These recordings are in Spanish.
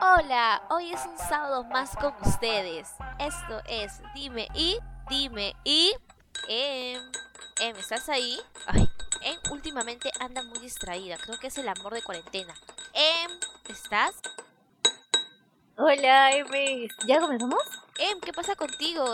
Hola, hoy es un sábado más con ustedes. Esto es Dime y, Dime y... Em, em, ¿estás ahí? Ay, Em últimamente anda muy distraída. Creo que es el amor de cuarentena. Em, ¿estás? Hola, M. ¿Ya comenzamos? Em, ¿qué pasa contigo?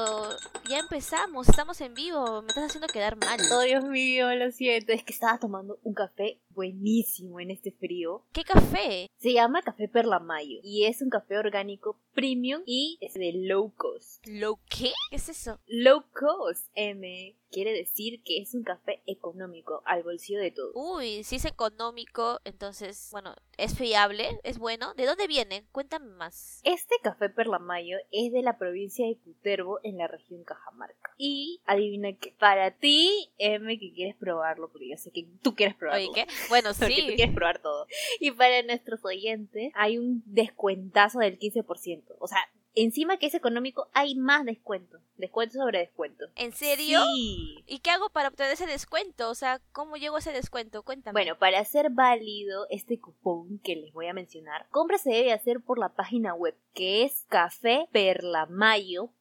Ya empezamos, estamos en vivo. Me estás haciendo quedar mal. Oh, Dios mío, lo siento. Es que estaba tomando un café buenísimo en este frío. ¿Qué café? Se llama Café Perlamayo y es un café orgánico premium y es de low cost. ¿Lo qué? ¿Qué es eso? Low cost, M, quiere decir que es un café económico al bolsillo de todos. Uy, si es económico, entonces, bueno, es fiable, es bueno. ¿De dónde viene? Cuéntame más. Este café Perlamayo es de la provincia de Cutervo en la región Cajamarca. Y adivina que para ti, M, que quieres probarlo, porque yo sé que tú quieres probarlo. Oye, ¿qué? Bueno, Porque tú sí. quieres probar todo. Y para nuestros oyentes hay un descuentazo del 15%. O sea, encima que es económico, hay más descuento. Descuento sobre descuento. ¿En serio? Sí. ¿Y qué hago para obtener ese descuento? O sea, ¿cómo llego a ese descuento? Cuéntame. Bueno, para hacer válido este cupón que les voy a mencionar, compra se debe hacer por la página web que es caféperlamayo.com.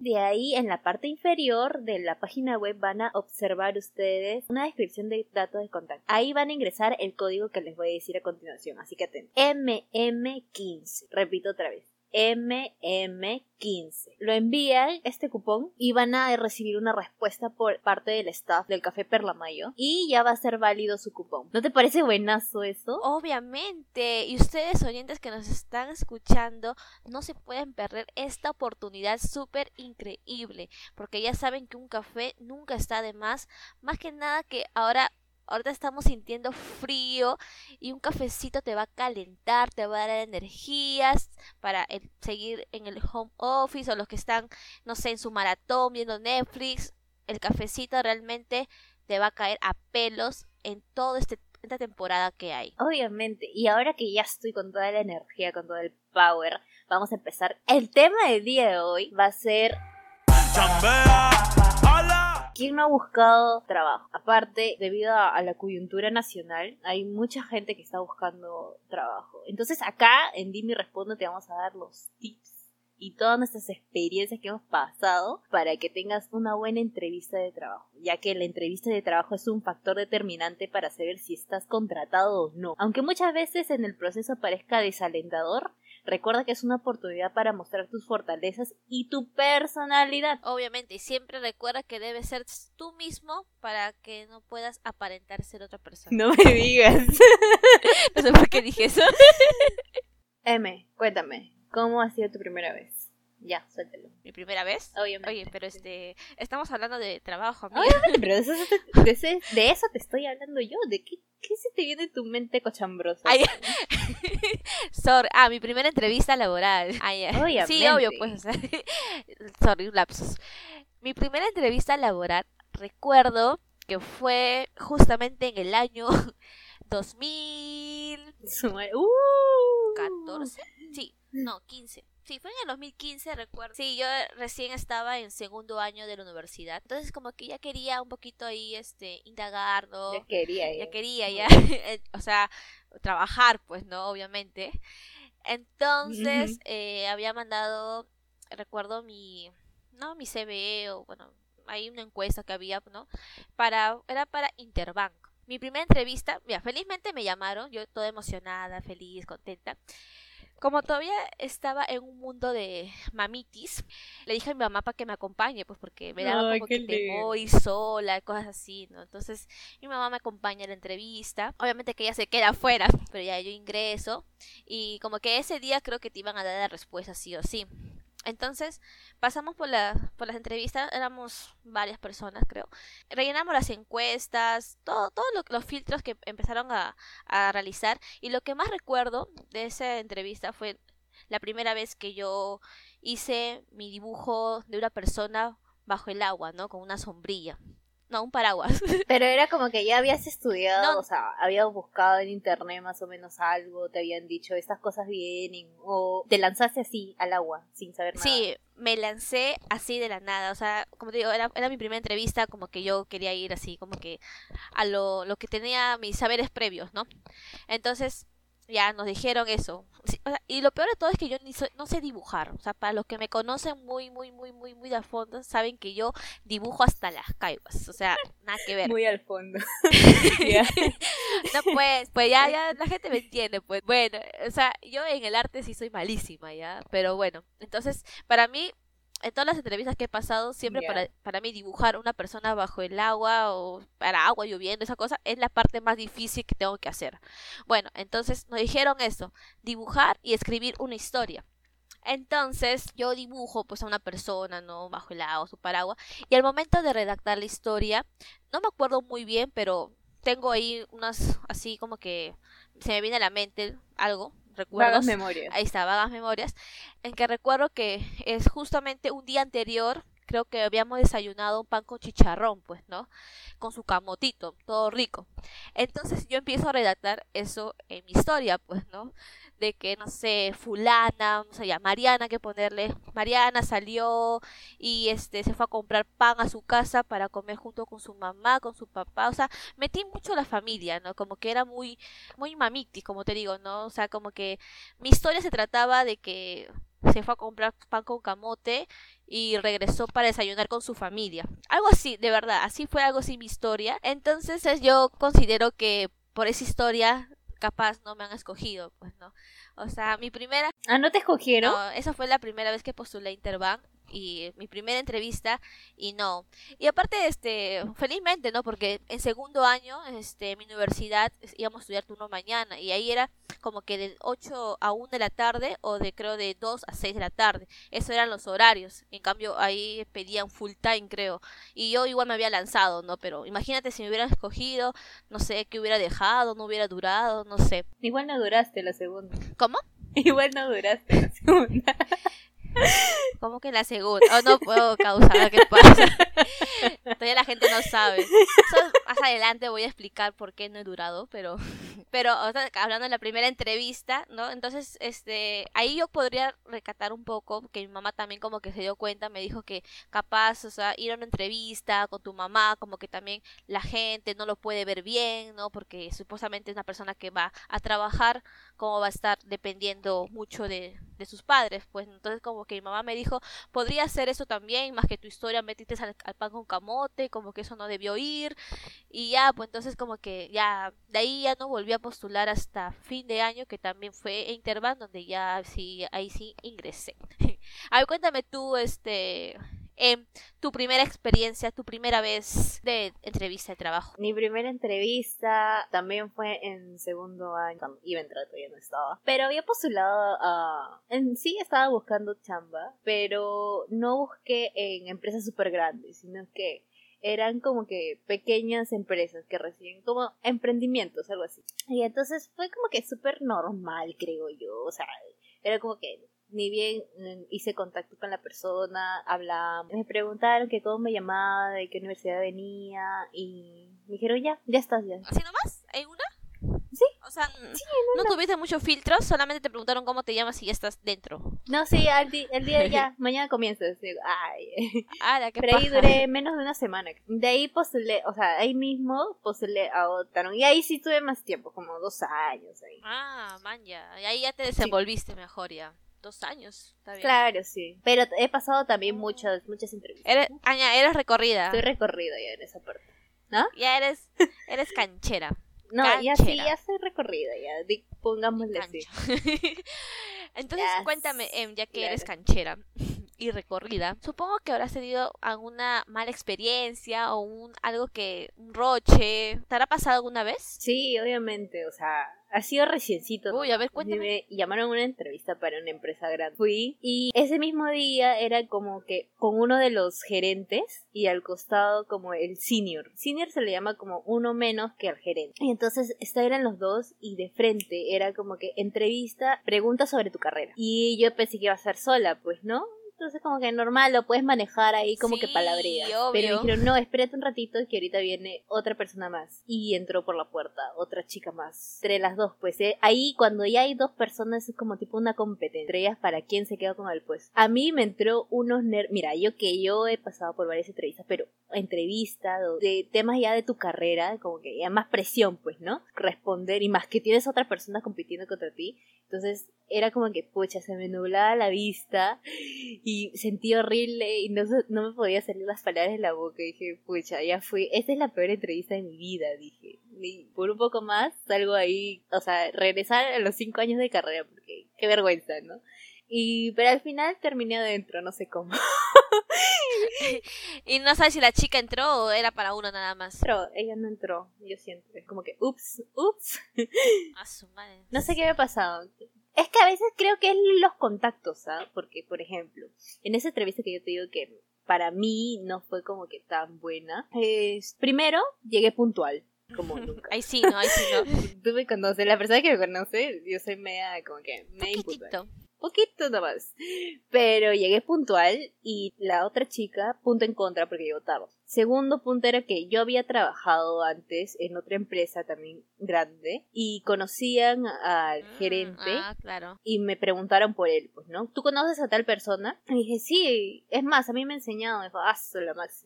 De ahí en la parte inferior de la página web van a observar ustedes una descripción de datos de contacto. Ahí van a ingresar el código que les voy a decir a continuación, así que atentos. MM15. Repito otra vez. MM15. Lo envían este cupón y van a recibir una respuesta por parte del staff del Café Perlamayo y ya va a ser válido su cupón. ¿No te parece buenazo eso? Obviamente, y ustedes oyentes que nos están escuchando, no se pueden perder esta oportunidad súper increíble, porque ya saben que un café nunca está de más, más que nada que ahora ahorita estamos sintiendo frío y un cafecito te va a calentar, te va a dar energías para el- seguir en el home office o los que están, no sé, en su maratón viendo Netflix, el cafecito realmente te va a caer a pelos en toda este, esta temporada que hay. Obviamente. Y ahora que ya estoy con toda la energía, con todo el power, vamos a empezar. El tema del día de hoy va a ser ¿Quién no ha buscado trabajo? Aparte, debido a, la coyuntura nacional, hay mucha gente que está buscando trabajo. Entonces acá, en Dime Respondo, te vamos a dar los tips y todas nuestras experiencias que hemos pasado para que tengas una buena entrevista de trabajo, ya que la entrevista de trabajo es un factor determinante para saber si estás contratado o no. Aunque muchas veces en el proceso parezca desalentador, recuerda que es una oportunidad para mostrar tus fortalezas y tu personalidad. Obviamente, y siempre recuerda que debes ser tú mismo para que no puedas aparentar ser otra persona. No me digas. No sé por qué dije eso. M, cuéntame, ¿cómo ha sido tu primera vez? Ya, suéltalo. Mi primera vez. Obviamente. Oye, pero este, estamos hablando de trabajo, amiga. Obviamente, pero de eso, de, ese- de eso te estoy hablando yo. ¿De qué, qué se te viene en tu mente cochambrosa? Ay, Sorry, ah, mi primera entrevista laboral. Ah, ya. Sí, Obviamente. obvio, pues. Sorry, lapsus. Mi primera entrevista laboral, recuerdo que fue justamente en el año 2014. Su madre- ¡Uh! Sí, no, 15. Sí, fue en el 2015, recuerdo. Sí, yo recién estaba en segundo año de la universidad. Entonces, como que ya quería un poquito ahí, este, indagar, ¿no? Ya quería. ya ya. quería ya o sea trabajar pues no obviamente entonces eh, había mandado recuerdo mi no mi CV o bueno hay una encuesta que había no para era para Interbank mi primera entrevista mira felizmente me llamaron yo toda emocionada feliz contenta como todavía estaba en un mundo de mamitis, le dije a mi mamá para que me acompañe, pues porque me daba Ay, como que lindo. temor ir sola, cosas así, ¿no? Entonces mi mamá me acompaña a la entrevista. Obviamente que ella se queda afuera, pero ya yo ingreso. Y como que ese día creo que te iban a dar la respuesta sí o sí. Entonces pasamos por, la, por las entrevistas, éramos varias personas creo. Rellenamos las encuestas, todo, todos lo- los filtros que empezaron a, a realizar. Y lo que más recuerdo de esa entrevista fue la primera vez que yo hice mi dibujo de una persona bajo el agua, ¿no? Con una sombrilla. No, un paraguas. Pero era como que ya habías estudiado, No. o sea, habías buscado en internet más o menos algo, te habían dicho estas cosas vienen, o te lanzaste así al agua sin saber nada. Sí, me lancé así de la nada, o sea, como te digo, era, era mi primera entrevista, como que yo quería ir así, como que a lo, lo que tenía mis saberes previos, ¿no? Entonces, ya nos dijeron eso. Sí, o sea, y lo peor de todo es que yo ni soy- no sé dibujar, o sea, para los que me conocen muy, muy, muy, muy, muy de a fondo, saben que yo dibujo hasta las caibas, o sea, nada que ver. Muy al fondo. No, pues, pues ya, ya, la gente me entiende, pues. Bueno, o sea, yo en el arte sí soy malísima, ¿ya? Pero bueno, entonces, para mí, en todas las entrevistas que he pasado, siempre para, para mí dibujar una persona bajo el agua o para agua lloviendo, esa cosa, es la parte más difícil que tengo que hacer. Bueno, entonces nos dijeron eso, dibujar y escribir una historia. Entonces yo dibujo pues a una persona, ¿no? Bajo el agua, su paraguas. Y al momento de redactar la historia, no me acuerdo muy bien, pero tengo ahí unas, así como que se me viene a la mente algo, Vagas recuerdos. memorias. Ahí está, vagas memorias, en que recuerdo que es justamente un día anterior, creo que habíamos desayunado un pan con chicharrón, pues, ¿no? Con su camotito, todo rico. Entonces yo empiezo a redactar eso en mi historia, pues, ¿no? De que, no sé, fulana, o sea, ya, Mariana, que ponerle, Mariana salió y este se fue a comprar pan a su casa para comer junto con su mamá, con su papá, o sea, metí mucho la familia, ¿no? Como que era muy, muy mamiti, como te digo, ¿no? O sea, como que mi historia se trataba de que se fue a comprar pan con camote y regresó para desayunar con su familia. Algo así, de verdad, así fue algo así mi historia. Entonces es- yo considero que por esa historia capaz no me han escogido, pues no. O sea, mi primera Ah, ¿no te escogieron? no, esa fue la primera vez que postulé a Interbank y mi primera entrevista y no. Y aparte, este, felizmente, ¿no? Porque en segundo año, este, en mi universidad íbamos a estudiar turno mañana y ahí era como que de 8 a 1 de la tarde o de creo de 2 a 6 de la tarde. Esos eran los horarios. En cambio, ahí pedían full time, creo. Y yo igual me había lanzado, ¿no? Pero imagínate si me hubieran escogido, no sé, qué hubiera dejado, no hubiera durado, no sé. Igual no duraste la segunda. ¿Cómo? Igual no duraste la segunda. ¿Cómo que la segunda? Oh, no puedo causar, ¿qué pasa? Todavía la gente no sabe. Más adelante voy a explicar por qué no he durado, pero pero hablando de la primera entrevista, ¿no? Entonces, este, ahí yo podría recatar un poco que mi mamá también como que se dio cuenta, me dijo que capaz, o sea, ir a una entrevista con tu mamá, como que también la gente no lo puede ver bien, ¿no? Porque supuestamente es una persona que va a trabajar, como va a estar dependiendo mucho de, de sus padres, pues entonces como que mi mamá me dijo, podría hacer eso también, más que tu historia metiste al, pan con camote, como que eso no debió ir, y ya, pues entonces como que ya, de ahí ya no volví a postular hasta fin de año, que también fue en Interbank, donde ya sí, ahí sí ingresé. a ver, cuéntame tú, este, em, tu primera experiencia, tu primera vez de entrevista de trabajo. Mi primera entrevista también fue en segundo año. Iba a entrar, todavía no estaba. Pero había postulado a... En sí estaba buscando chamba, pero no busqué en empresas súper grandes, sino que eran como que pequeñas empresas que reciben como emprendimientos, algo así. Y entonces fue como que súper normal, creo yo. O sea, era como que ni bien mm, hice contacto con la persona, hablamos, me preguntaron que cómo me llamaba, de qué universidad venía y me dijeron ya, ya estás ya. ¿Así nomás? ¿En una? Sí. O sea, no tuviste muchos filtros, solamente te preguntaron cómo te llamas y ya estás dentro. No, sí, al el día ya, mañana comienzas. Digo, Ay, Ah, la que pero ahí duré menos de una semana. De ahí postulé, o sea, ahí mismo postulé a Otaron y ahí sí tuve más tiempo, como dos años ahí. Ah, man, ya. Y ahí ya te desenvolviste mejor ya. Dos años, está bien. Claro, sí. Pero he pasado también muchas, muchas entrevistas. Eres, Aña, eres recorrida. Estoy recorrido ya en esa parte. Ya eres, eres canchera. No, ya sí, Canchera. ya estoy recorrida, ya. pongámosle así. Entonces, Ya cuéntame, em, ya que claro. eres canchera y recorrida, supongo que habrás tenido alguna mala experiencia o un algo que un roche. ¿Te habrá pasado alguna vez? Sí, obviamente, o sea, ha sido reciencito. Uy, a ver, cuéntame. Me llamaron a una entrevista para una empresa grande. Fui y ese mismo día era como que con uno de los gerentes y al costado como el senior. Senior se le llama como uno menos que al gerente. Y entonces eran los dos y de frente era como que entrevista, pregunta sobre tu carrera. Y yo pensé que iba a ser sola, pues no. Entonces como que normal, lo puedes manejar ahí como que palabreas. Pero dijeron, no, espérate un ratito que ahorita viene otra persona más. Y entró por la puerta, otra chica más. Entre las dos, pues eh, ahí cuando ya hay dos personas es como tipo una competencia entre ellas para quién se queda con el puesto. A mí me entró unos nervios, mira, yo que yo he pasado por varias entrevistas, pero entrevistas de temas ya de tu carrera, como que ya más presión, pues, ¿no? Responder y más que tienes otra persona compitiendo contra ti. Entonces era como que, pucha, se me nublaba la vista y sentí horrible y no, no me podía salir las palabras de la boca. Y dije, pucha, ya fui, esta es la peor entrevista de mi vida, dije. Y por un poco más salgo ahí, o sea, regresar a los cinco años de carrera, porque qué vergüenza, ¿no? Y, pero al final terminé adentro, no sé cómo. y no sabes si la chica entró o era para uno nada más. Pero ella no entró, yo siento. Como que, ups, ups. A su madre. No sé qué me ha pasado. Es que a veces creo que es los contactos, ¿sabes? Porque, por ejemplo, en esa entrevista que yo te digo que para mí no fue como que tan buena. Es, primero, llegué puntual. Como nunca. Ahí sí, no, ahí sí, no. Tú me conoces, la persona que me conoce, yo soy media, como que, media impuntual poquito nomás. Pero llegué puntual y la otra chica, punto en contra porque llegó tarde. Segundo punto era que yo había trabajado antes en otra empresa también grande y conocían al mm, gerente ah, claro. y me preguntaron por él, pues, ¿no? ¿Tú conoces a tal persona? Y dije, sí, es más, a mí me ha enseñado, me dijo, ah.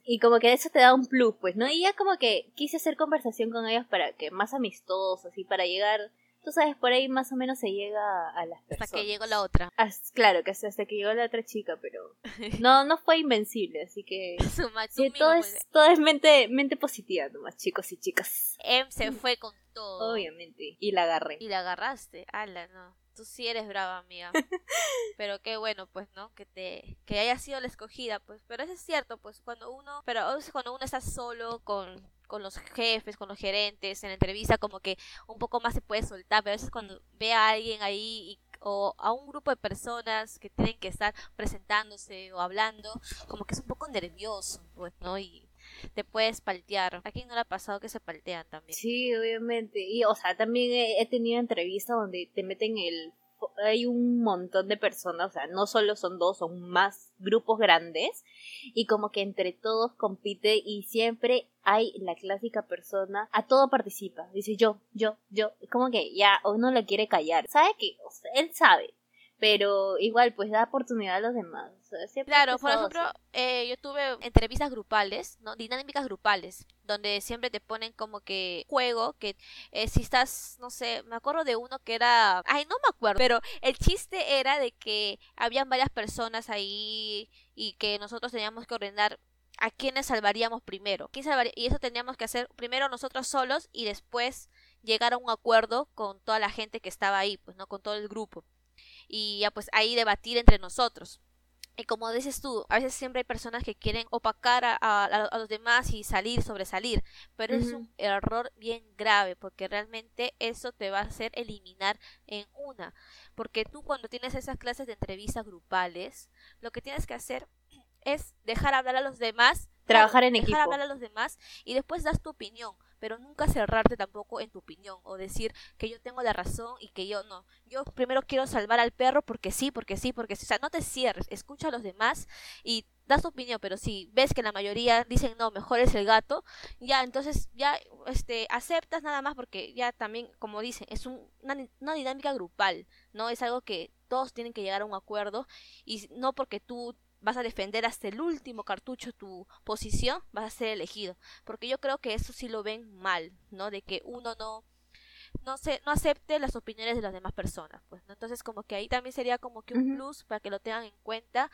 Y como que eso te da un plus, pues, ¿no? Y ya como que quise hacer conversación con ellos para que más amistosos, así, para llegar tú sabes, por ahí más o menos se llega a las personas. Hasta que llegó la otra. claro, que hasta que llegó la otra chica, pero no no fue invencible, así que sí, todo, es, todo es mente, mente positiva nomás, chicos y chicas. Em se fue con todo. Obviamente, y la agarré. Y la agarraste, ala, no. Tú sí eres brava, amiga. pero qué bueno, pues, ¿no? Que te que haya sido la escogida, pues. Pero eso es cierto, pues, cuando uno, pero a veces cuando uno está solo con con los jefes, con los gerentes, en la entrevista como que un poco más se puede soltar, pero a veces cuando ve a alguien ahí o a un grupo de personas que tienen que estar presentándose o hablando, como que es un poco nervioso, pues, ¿no? Y te puedes paltear. ¿A quién no le ha pasado que se paltean también? Sí, obviamente. Y, o sea, también he tenido entrevistas donde te meten el hay un montón de personas, o sea, no solo son dos, son más grupos grandes y como que entre todos compite y siempre hay la clásica persona, a todo participa, dice yo, yo, yo, como que ya uno le quiere callar, sabe que él sabe, pero igual pues da oportunidad a los demás. Claro, por ejemplo, eh, yo tuve entrevistas grupales, ¿no? dinámicas grupales, donde siempre te ponen como que juego, que eh, si estás, no sé, me acuerdo de uno que era, ay, no me acuerdo, pero el chiste era de que habían varias personas ahí y que nosotros teníamos que ordenar a quiénes salvaríamos primero. ¿Quién salvaría? Y eso teníamos que hacer primero nosotros solos y después llegar a un acuerdo con toda la gente que estaba ahí, pues no con todo el grupo y ya pues ahí debatir entre nosotros. Y como dices tú, a veces siempre hay personas que quieren opacar a, los demás y salir, sobresalir, pero es un error bien grave porque realmente eso te va a hacer eliminar en una. Porque tú cuando tienes esas clases de entrevistas grupales, lo que tienes que hacer es dejar hablar a los demás, trabajar en equipo, dejar hablar a los demás y después das tu opinión pero nunca cerrarte tampoco en tu opinión o decir que yo tengo la razón y que yo no. Yo primero quiero salvar al perro porque sí, porque sí, porque sí. O sea, no te cierres, escucha a los demás y das tu opinión, pero si ves que la mayoría dicen no, mejor es el gato, ya entonces ya este aceptas nada más porque ya también, como dicen, es una, una dinámica grupal, ¿no? Es algo que todos tienen que llegar a un acuerdo y no porque tú vas a defender hasta el último cartucho tu posición, vas a ser elegido. Porque yo creo que eso sí lo ven mal, ¿no? De que uno no no se no acepte las opiniones de las demás personas, pues, ¿no? Entonces como que ahí también sería como que un plus para que lo tengan en cuenta,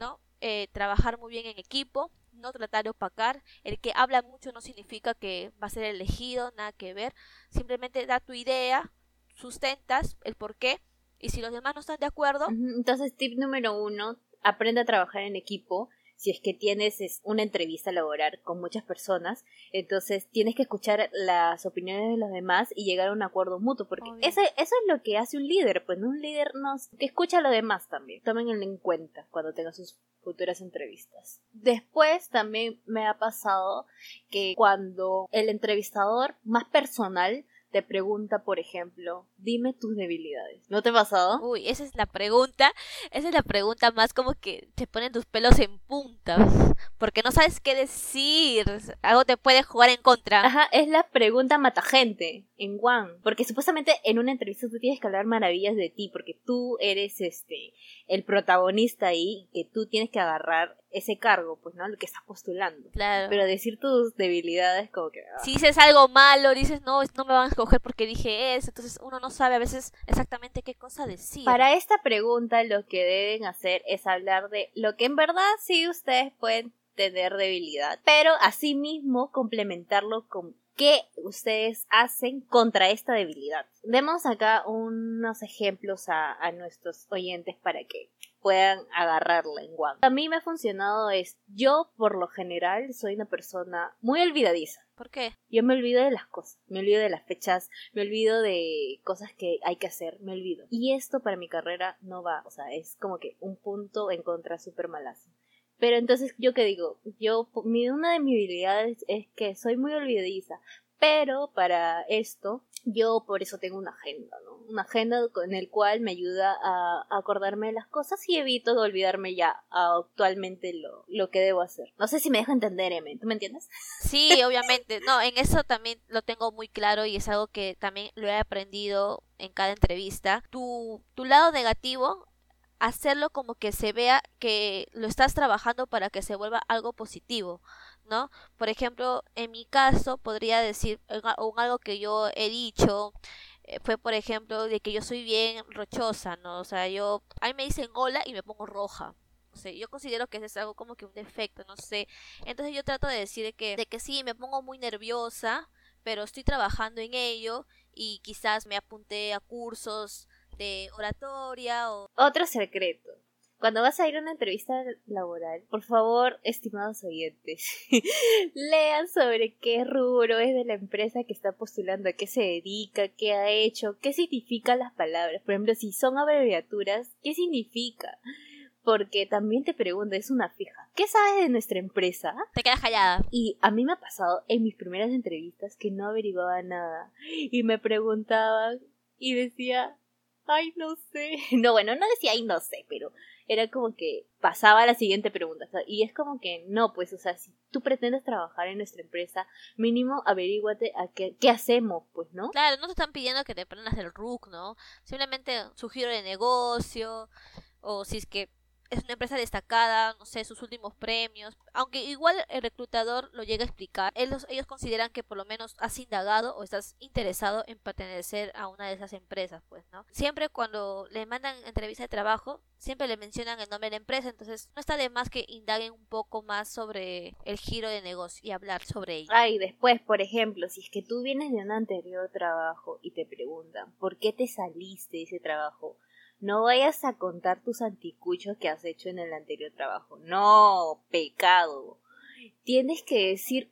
¿no? Eh, trabajar muy bien en equipo, no tratar de opacar. El que habla mucho no significa que va a ser elegido, nada que ver. Simplemente da tu idea, sustentas el por qué, y si los demás no están de acuerdo. Entonces, tip número uno, aprende a trabajar en equipo. Si es que tienes una entrevista laboral con muchas personas, entonces tienes que escuchar las opiniones de los demás y llegar a un acuerdo mutuo, porque eso, eso es lo que hace un líder, pues un líder nos que escucha a los demás también. Tomen en cuenta cuando tengan sus futuras entrevistas. Después también me ha pasado que cuando el entrevistador más personal te pregunta, por ejemplo, dime tus debilidades. ¿No te ha pasado? Uy, esa es la pregunta, esa es la pregunta más como que te ponen tus pelos en puntas, porque no sabes qué decir, algo te puede jugar en contra. Ajá, es la pregunta mata gente en One, porque supuestamente en una entrevista tú tienes que hablar maravillas de ti, porque tú eres este el protagonista ahí, que tú tienes que agarrar ese cargo, pues, ¿no? Lo que estás postulando. Claro. Pero decir tus debilidades como que... ah. Si dices algo malo, dices, no, no me van a escoger porque dije eso, entonces uno no sabe a veces exactamente qué cosa decir. Para esta pregunta lo que deben hacer es hablar de lo que en verdad sí ustedes pueden tener debilidad, pero asimismo complementarlo con qué ustedes hacen contra esta debilidad. Demos acá unos ejemplos a, a nuestros oyentes para que puedan agarrarla en. A mí me ha funcionado es, yo por lo general soy una persona muy olvidadiza. ¿Por qué? Yo me olvido de las cosas, me olvido de las fechas, me olvido de cosas que hay que hacer, me olvido. Y esto para mi carrera no va, o sea, es como que un punto en contra súper malazo. Pero entonces, ¿yo qué digo? Yo, una de mis habilidades es que soy muy olvidadiza, pero para esto, yo por eso tengo una agenda, ¿no? Una agenda con el cual me ayuda a acordarme de las cosas y evito de olvidarme ya actualmente lo, lo que debo hacer. No sé si me dejo entender, Emen, ¿tú me entiendes? Sí, obviamente. No, en eso también lo tengo muy claro y es algo que también lo he aprendido en cada entrevista. Tu, tu lado negativo hacerlo como que se vea que lo estás trabajando para que se vuelva algo positivo, ¿no? Por ejemplo, en mi caso podría decir un algo que yo he dicho eh, fue por ejemplo de que yo soy bien rochosa, ¿no? O sea, yo a mí me dicen hola y me pongo roja. O sea, yo considero que ese es algo como que un defecto, no sé. Entonces yo trato de decir de que, de que sí, me pongo muy nerviosa, pero estoy trabajando en ello y quizás me apunté a cursos de oratoria o... Otro secreto. Cuando vas a ir a una entrevista laboral, por favor, estimados oyentes, lean sobre qué rubro es de la empresa que está postulando, a qué se dedica, qué ha hecho, qué significan las palabras. Por ejemplo, si son abreviaturas, ¿qué significa? Porque también te pregunto, es una fija. ¿Qué sabes de nuestra empresa? Te quedas callada. Y a mí me ha pasado en mis primeras entrevistas que no averiguaba nada. Y me preguntaban y decía, ay, no sé. No, bueno, no decía, ay, no sé, pero era como que pasaba a la siguiente pregunta. Y es como que no, pues, o sea, si tú pretendes trabajar en nuestra empresa, mínimo averíguate a qué, qué hacemos, pues, ¿no? Claro, no te están pidiendo que te aprendas del RUC, ¿no? Simplemente su giro de negocio, o si es que es una empresa destacada, no sé, sus últimos premios, aunque igual el reclutador lo llega a explicar, ellos, ellos consideran que por lo menos has indagado o estás interesado en pertenecer a una de esas empresas, pues, ¿no? Siempre cuando le mandan entrevista de trabajo, siempre le mencionan el nombre de la empresa, entonces no está de más que indaguen un poco más sobre el giro de negocio y hablar sobre ello. Ay, después, por ejemplo, si es que tú vienes de un anterior trabajo y te preguntan, ¿por qué te saliste de ese trabajo? No vayas a contar tus anticuchos que has hecho en el anterior trabajo. No, pecado. Tienes que decir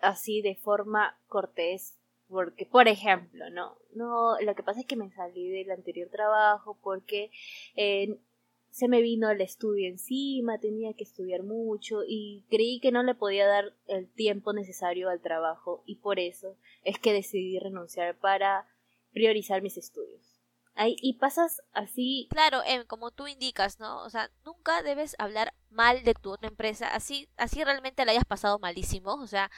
así de forma cortés. Porque, por ejemplo, no, no, lo que pasa es que me salí del anterior trabajo porque eh, se me vino el estudio encima, tenía que estudiar mucho y creí que no le podía dar el tiempo necesario al trabajo y por eso es que decidí renunciar para priorizar mis estudios. Y pasas así. Claro, em, como tú indicas, ¿no? O sea, nunca debes hablar mal de tu otra empresa, así, así realmente la hayas pasado malísimo, o sea,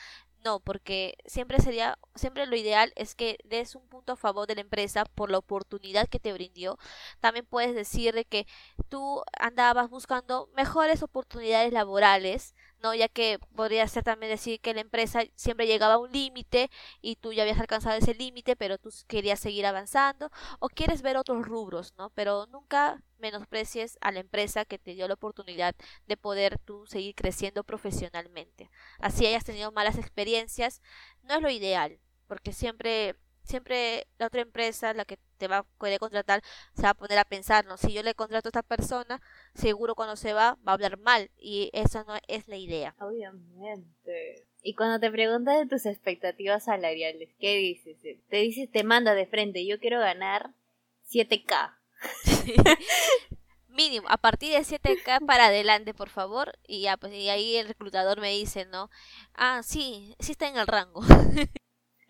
no, porque siempre sería, siempre lo ideal es que des un punto a favor de la empresa por la oportunidad que te brindó. También puedes decir de que tú andabas buscando mejores oportunidades laborales, ¿no? Ya que podría ser también decir que la empresa siempre llegaba a un límite y tú ya habías alcanzado ese límite, pero tú querías seguir avanzando o quieres ver otros rubros, ¿no? Pero nunca menosprecies a la empresa que te dio la oportunidad de poder tú seguir creciendo profesionalmente. Así hayas tenido malas experiencias, no es lo ideal, porque siempre siempre la otra empresa, la que va a contratar, se va a poner a pensar, ¿no? Si yo le contrato a esta persona, seguro cuando se va, va a hablar mal. Y esa no es la idea. Obviamente. Y cuando te preguntas de tus expectativas salariales, ¿qué dices? Te dices, te manda de frente, yo quiero ganar 7K. Mínimo, a partir de 7K para adelante, por favor. Y ya, pues, y ahí el reclutador me dice, ¿no? Ah, sí, sí está en el rango.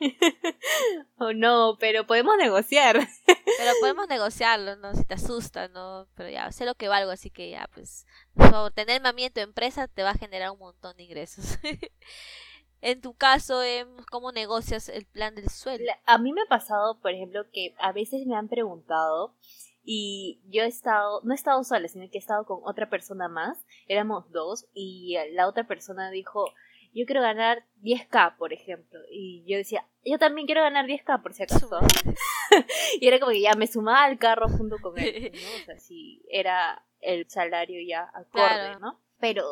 oh no, pero podemos negociar. Pero podemos negociarlo, ¿no? Si te asusta, ¿no? Pero ya, sé lo que valgo, así que ya, pues, por tenerme a mí en tu empresa te va a generar un montón de ingresos. en tu caso, em, ¿cómo negocias el plan del sueldo? A mí me ha pasado, por ejemplo, que a veces me han preguntado y yo he estado, no he estado sola, sino que he estado con otra persona más, éramos dos y la otra persona dijo, yo quiero ganar 10k, por ejemplo. Y yo decía, yo también quiero ganar 10k, por si acaso. y era como que ya me sumaba al carro junto con él, ¿no? O sea, si era el salario ya acorde, ¿no? Pero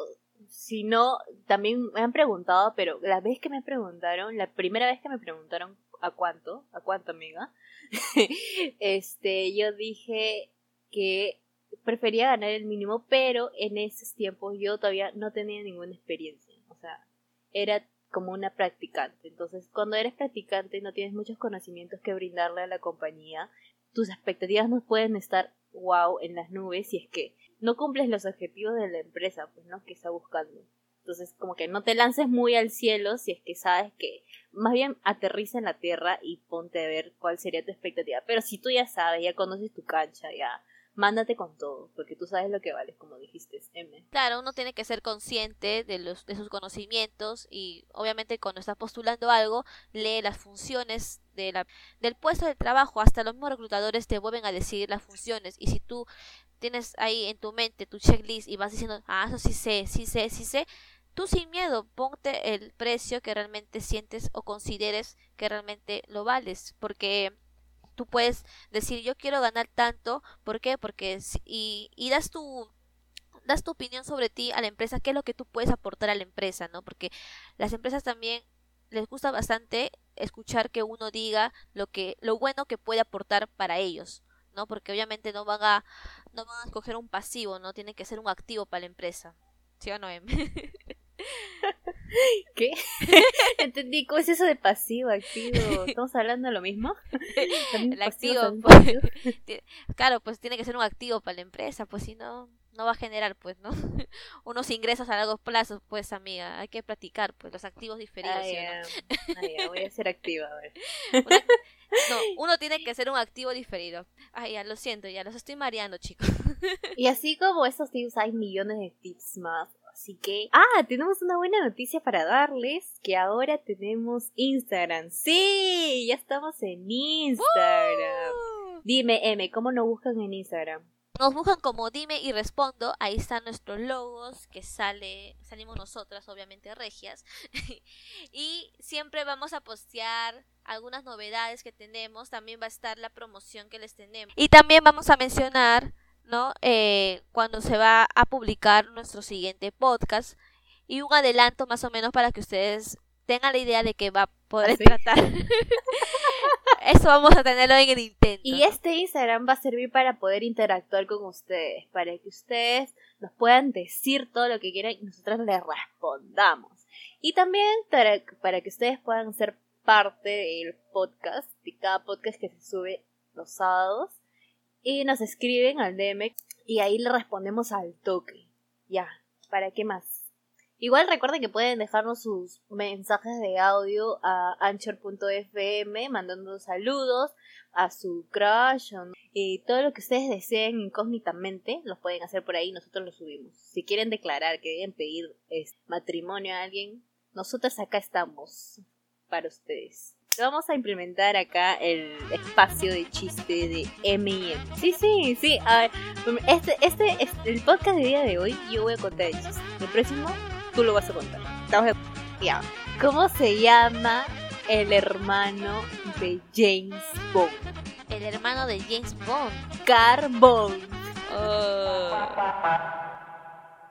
si no, también me han preguntado, pero la vez que me preguntaron, la primera vez que me preguntaron a cuánto, a cuánto amiga, este, yo dije que prefería ganar el mínimo, pero en esos tiempos yo todavía no tenía ninguna experiencia, o sea, era como una practicante. Entonces, cuando eres practicante y no tienes muchos conocimientos que brindarle a la compañía, tus expectativas no pueden estar wow en las nubes si es que no cumples los objetivos de la empresa, pues, ¿no? Que está buscando. Entonces, como que no te lances muy al cielo si es que sabes que más bien aterriza en la tierra y ponte a ver cuál sería tu expectativa. Pero si tú ya sabes, ya conoces tu cancha, ya mándate con todo, porque tú sabes lo que vales, como dijiste, M. Claro, uno tiene que ser consciente de, los, de sus conocimientos y obviamente cuando estás postulando algo, lee las funciones de la, del puesto de trabajo, hasta los mismos reclutadores te vuelven a decir las funciones y si tú tienes ahí en tu mente tu checklist y vas diciendo, ah, eso sí sé, sí sé, sí sé, tú sin miedo ponte el precio que realmente sientes o consideres que realmente lo vales, porque tú puedes decir yo quiero ganar tanto, ¿por qué? Porque y, y das tu das tu opinión sobre ti a la empresa, qué es lo que tú puedes aportar a la empresa, ¿no? Porque las empresas también les gusta bastante escuchar que uno diga lo que lo bueno que puede aportar para ellos, ¿no? Porque obviamente no van a no van a escoger un pasivo, no tiene que ser un activo para la empresa. ¿Sí o no, em? ¿Qué? Entendí, ¿cómo es eso de pasivo, activo? ¿Estamos hablando de lo mismo? El activo, pues, claro, pues tiene que ser un activo para la empresa, pues si no, no va a generar, pues, ¿no? Unos ingresos a largo plazo, pues, amiga, hay que platicar, pues, los activos diferidos. voy a ser activa, a ver. no, uno tiene que ser un activo diferido. Ay, ya, lo siento, ya los estoy mareando, chicos. Y así como esos tips, hay millones de tips más Así que, ah, tenemos una buena noticia para darles, que ahora tenemos Instagram. Sí, ya estamos en Instagram. Dime, M, ¿cómo nos buscan en Instagram? Nos buscan como dime y respondo, ahí están nuestros logos que sale, salimos nosotras, obviamente regias. y siempre vamos a postear algunas novedades que tenemos, también va a estar la promoción que les tenemos. Y también vamos a mencionar ¿no? Eh, cuando se va a publicar nuestro siguiente podcast y un adelanto más o menos para que ustedes tengan la idea de que va a poder ¿Ah, tratar. Eso vamos a tenerlo en el intento. Y este Instagram va a servir para poder interactuar con ustedes, para que ustedes nos puedan decir todo lo que quieran y nosotros les respondamos. Y también para, para que ustedes puedan ser parte del podcast, de cada podcast que se sube los sábados y nos escriben al DM y ahí le respondemos al toque. Ya, ¿para qué más? Igual recuerden que pueden dejarnos sus mensajes de audio a anchor.fm mandando saludos a su crush y todo lo que ustedes deseen incógnitamente los pueden hacer por ahí nosotros lo subimos. Si quieren declarar que deben pedir este, matrimonio a alguien, nosotros acá estamos para ustedes vamos a implementar acá el espacio de chiste de M&M. Sí, sí, sí. A ver, este, este, este, el podcast de día de hoy yo voy a contar el chiste. El próximo tú lo vas a contar. Estamos ya. ¿Cómo se llama el hermano de James Bond? El hermano de James Bond. Carbon. Oh.